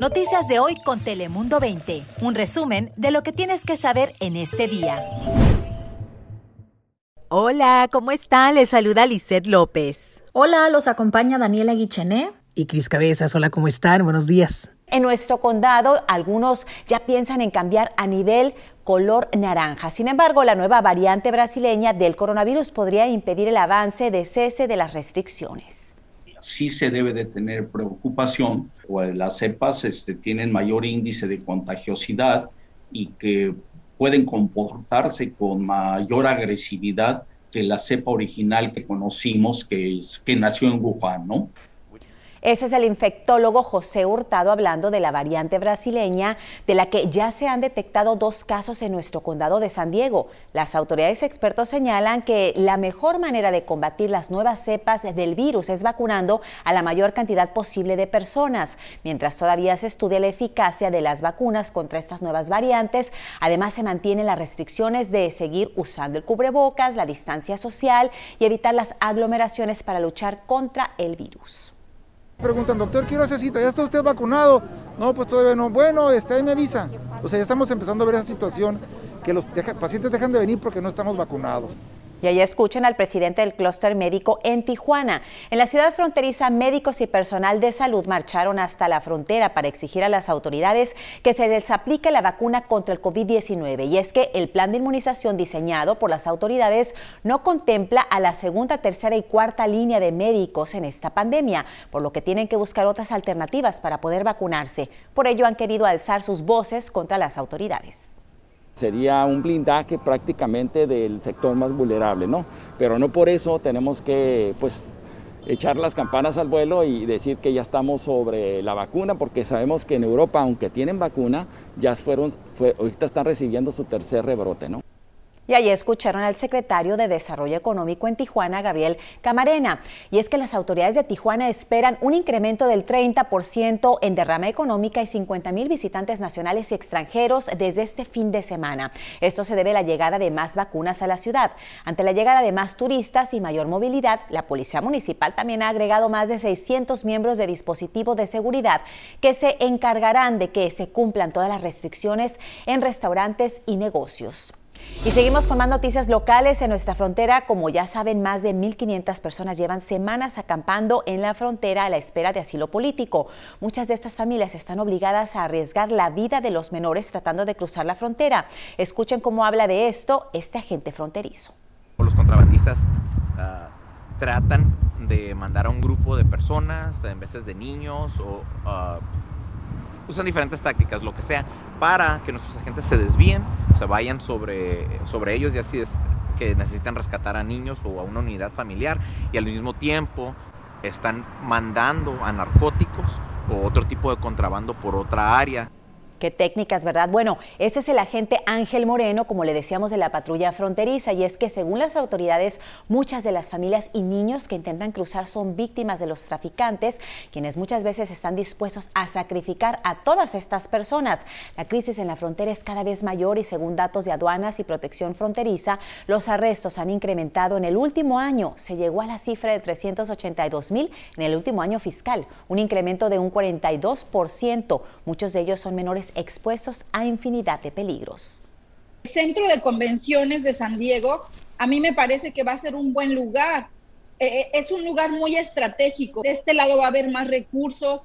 Noticias de hoy con Telemundo 20. Un resumen de lo que tienes que saber en este día. Hola, ¿cómo están? Les saluda Lisette López. Hola, los acompaña Daniela Guichené. Y Cris Cabezas, hola, ¿cómo están? Buenos días. En nuestro condado, algunos ya piensan en cambiar a nivel color naranja. Sin embargo, la nueva variante brasileña del coronavirus podría impedir el avance de cese de las restricciones sí se debe de tener preocupación, pues las cepas este, tienen mayor índice de contagiosidad y que pueden comportarse con mayor agresividad que la cepa original que conocimos, que, es, que nació en Wuhan, ¿no? Ese es el infectólogo José Hurtado hablando de la variante brasileña, de la que ya se han detectado dos casos en nuestro condado de San Diego. Las autoridades expertos señalan que la mejor manera de combatir las nuevas cepas del virus es vacunando a la mayor cantidad posible de personas. Mientras todavía se estudia la eficacia de las vacunas contra estas nuevas variantes, además se mantienen las restricciones de seguir usando el cubrebocas, la distancia social y evitar las aglomeraciones para luchar contra el virus. Preguntan, doctor, quiero hacer cita, ¿ya está usted vacunado? No, pues todavía no. Bueno, este, ahí me avisa. O sea, ya estamos empezando a ver esa situación que los pacientes dejan de venir porque no estamos vacunados. Y ahí escuchen al presidente del clúster médico en Tijuana. En la ciudad fronteriza, médicos y personal de salud marcharon hasta la frontera para exigir a las autoridades que se les aplique la vacuna contra el COVID-19. Y es que el plan de inmunización diseñado por las autoridades no contempla a la segunda, tercera y cuarta línea de médicos en esta pandemia, por lo que tienen que buscar otras alternativas para poder vacunarse. Por ello han querido alzar sus voces contra las autoridades. Sería un blindaje prácticamente del sector más vulnerable, ¿no? Pero no por eso tenemos que, pues, echar las campanas al vuelo y decir que ya estamos sobre la vacuna, porque sabemos que en Europa, aunque tienen vacuna, ya fueron, ahorita están recibiendo su tercer rebrote, ¿no? Y allí escucharon al secretario de Desarrollo Económico en Tijuana, Gabriel Camarena. Y es que las autoridades de Tijuana esperan un incremento del 30% en derrama económica y 50 mil visitantes nacionales y extranjeros desde este fin de semana. Esto se debe a la llegada de más vacunas a la ciudad. Ante la llegada de más turistas y mayor movilidad, la Policía Municipal también ha agregado más de 600 miembros de dispositivo de seguridad que se encargarán de que se cumplan todas las restricciones en restaurantes y negocios. Y seguimos con más noticias locales en nuestra frontera. Como ya saben, más de 1.500 personas llevan semanas acampando en la frontera a la espera de asilo político. Muchas de estas familias están obligadas a arriesgar la vida de los menores tratando de cruzar la frontera. Escuchen cómo habla de esto este agente fronterizo. Los contrabandistas uh, tratan de mandar a un grupo de personas, en veces de niños o... Uh, usan diferentes tácticas, lo que sea, para que nuestros agentes se desvíen, se vayan sobre, sobre ellos y así es que necesitan rescatar a niños o a una unidad familiar y al mismo tiempo están mandando a narcóticos o otro tipo de contrabando por otra área. Qué técnicas, ¿verdad? Bueno, ese es el agente Ángel Moreno, como le decíamos, de la patrulla fronteriza, y es que según las autoridades, muchas de las familias y niños que intentan cruzar son víctimas de los traficantes, quienes muchas veces están dispuestos a sacrificar a todas estas personas. La crisis en la frontera es cada vez mayor y según datos de aduanas y protección fronteriza, los arrestos han incrementado en el último año. Se llegó a la cifra de 382 mil en el último año fiscal, un incremento de un 42%. Muchos de ellos son menores expuestos a infinidad de peligros. El Centro de Convenciones de San Diego a mí me parece que va a ser un buen lugar. Eh, eh, es un lugar muy estratégico. De este lado va a haber más recursos,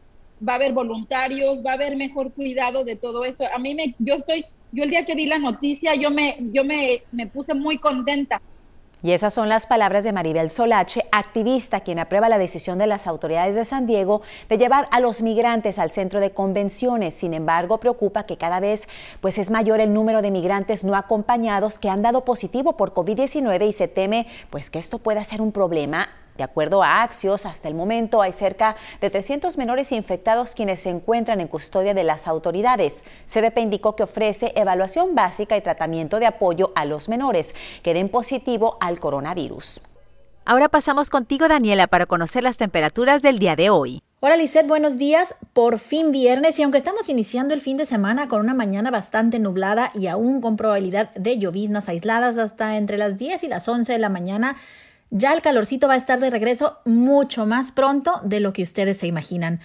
va a haber voluntarios, va a haber mejor cuidado de todo eso. A mí me, yo estoy, yo el día que vi la noticia, yo me, yo me, me puse muy contenta y esas son las palabras de Maribel Solache, activista quien aprueba la decisión de las autoridades de San Diego de llevar a los migrantes al centro de convenciones. Sin embargo, preocupa que cada vez pues es mayor el número de migrantes no acompañados que han dado positivo por COVID-19 y se teme pues que esto pueda ser un problema de acuerdo a Axios, hasta el momento hay cerca de 300 menores infectados quienes se encuentran en custodia de las autoridades. CBP indicó que ofrece evaluación básica y tratamiento de apoyo a los menores que den positivo al coronavirus. Ahora pasamos contigo, Daniela, para conocer las temperaturas del día de hoy. Hola Lisette, buenos días. Por fin viernes y aunque estamos iniciando el fin de semana con una mañana bastante nublada y aún con probabilidad de lloviznas aisladas hasta entre las 10 y las 11 de la mañana, ya el calorcito va a estar de regreso mucho más pronto de lo que ustedes se imaginan.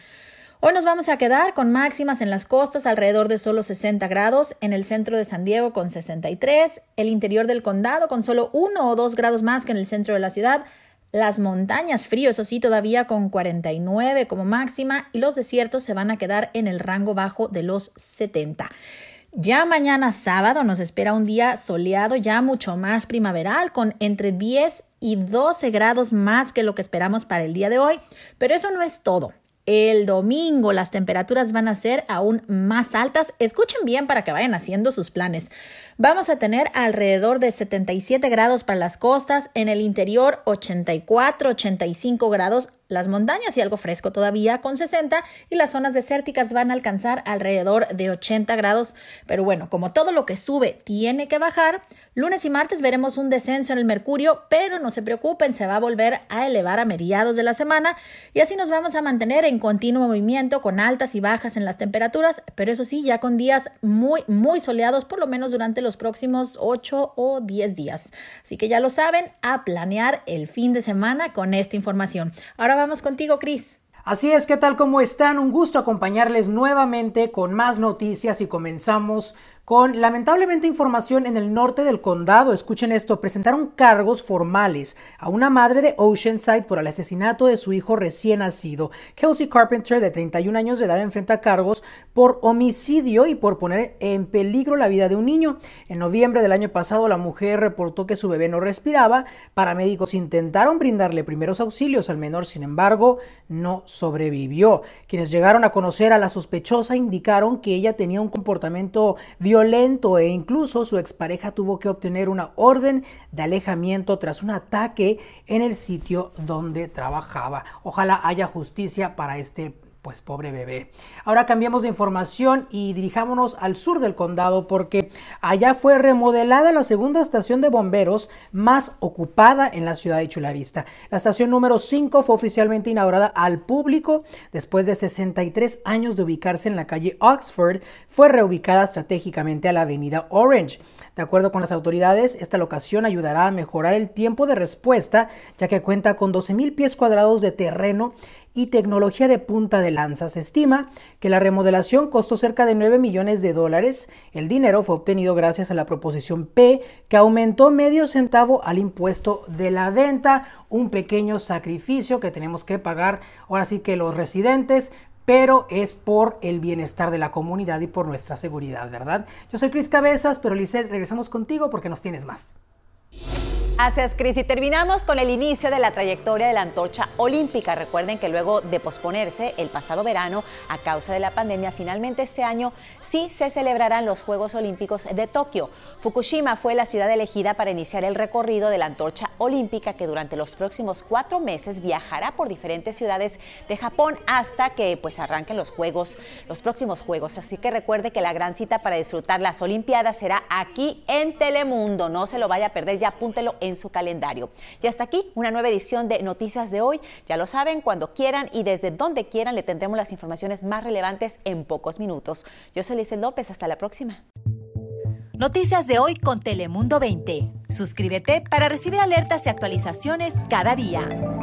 Hoy nos vamos a quedar con máximas en las costas alrededor de solo 60 grados, en el centro de San Diego con 63, el interior del condado con solo 1 o 2 grados más que en el centro de la ciudad, las montañas frío, eso sí, todavía con 49 como máxima y los desiertos se van a quedar en el rango bajo de los 70. Ya mañana sábado nos espera un día soleado, ya mucho más primaveral, con entre 10 y 12 grados más que lo que esperamos para el día de hoy. Pero eso no es todo. El domingo las temperaturas van a ser aún más altas. Escuchen bien para que vayan haciendo sus planes. Vamos a tener alrededor de 77 grados para las costas, en el interior 84, 85 grados, las montañas y algo fresco todavía con 60 y las zonas desérticas van a alcanzar alrededor de 80 grados. Pero bueno, como todo lo que sube tiene que bajar, lunes y martes veremos un descenso en el mercurio, pero no se preocupen, se va a volver a elevar a mediados de la semana y así nos vamos a mantener en continuo movimiento con altas y bajas en las temperaturas, pero eso sí, ya con días muy, muy soleados, por lo menos durante los próximos 8 o 10 días. Así que ya lo saben, a planear el fin de semana con esta información. Ahora vamos contigo, Cris. Así es, ¿qué tal? ¿Cómo están? Un gusto acompañarles nuevamente con más noticias y comenzamos con lamentablemente información en el norte del condado. Escuchen esto, presentaron cargos formales a una madre de Oceanside por el asesinato de su hijo recién nacido. Kelsey Carpenter, de 31 años de edad, enfrenta cargos por homicidio y por poner en peligro la vida de un niño. En noviembre del año pasado, la mujer reportó que su bebé no respiraba. Paramédicos intentaron brindarle primeros auxilios al menor, sin embargo, no sobrevivió. Quienes llegaron a conocer a la sospechosa indicaron que ella tenía un comportamiento violento violento e incluso su expareja tuvo que obtener una orden de alejamiento tras un ataque en el sitio donde trabajaba. Ojalá haya justicia para este pues pobre bebé. Ahora cambiamos de información y dirijámonos al sur del condado porque allá fue remodelada la segunda estación de bomberos más ocupada en la ciudad de Chulavista. La estación número 5 fue oficialmente inaugurada al público después de 63 años de ubicarse en la calle Oxford. Fue reubicada estratégicamente a la avenida Orange. De acuerdo con las autoridades, esta locación ayudará a mejorar el tiempo de respuesta ya que cuenta con 12.000 pies cuadrados de terreno y tecnología de punta de lanza. Se estima que la remodelación costó cerca de 9 millones de dólares. El dinero fue obtenido gracias a la proposición P, que aumentó medio centavo al impuesto de la venta, un pequeño sacrificio que tenemos que pagar ahora sí que los residentes, pero es por el bienestar de la comunidad y por nuestra seguridad, ¿verdad? Yo soy Cris Cabezas, pero Lizeth, regresamos contigo porque nos tienes más. Gracias, Cris. Y terminamos con el inicio de la trayectoria de la antorcha olímpica. Recuerden que luego de posponerse el pasado verano a causa de la pandemia, finalmente este año sí se celebrarán los Juegos Olímpicos de Tokio. Fukushima fue la ciudad elegida para iniciar el recorrido de la antorcha olímpica que durante los próximos cuatro meses viajará por diferentes ciudades de Japón hasta que pues arranquen los Juegos, los próximos Juegos. Así que recuerde que la gran cita para disfrutar las Olimpiadas será aquí en Telemundo. No se lo vaya a perder, ya apúntelo en su calendario. Y hasta aquí una nueva edición de Noticias de hoy. Ya lo saben, cuando quieran y desde donde quieran le tendremos las informaciones más relevantes en pocos minutos. Yo soy Lizel López, hasta la próxima. Noticias de hoy con Telemundo 20. Suscríbete para recibir alertas y actualizaciones cada día.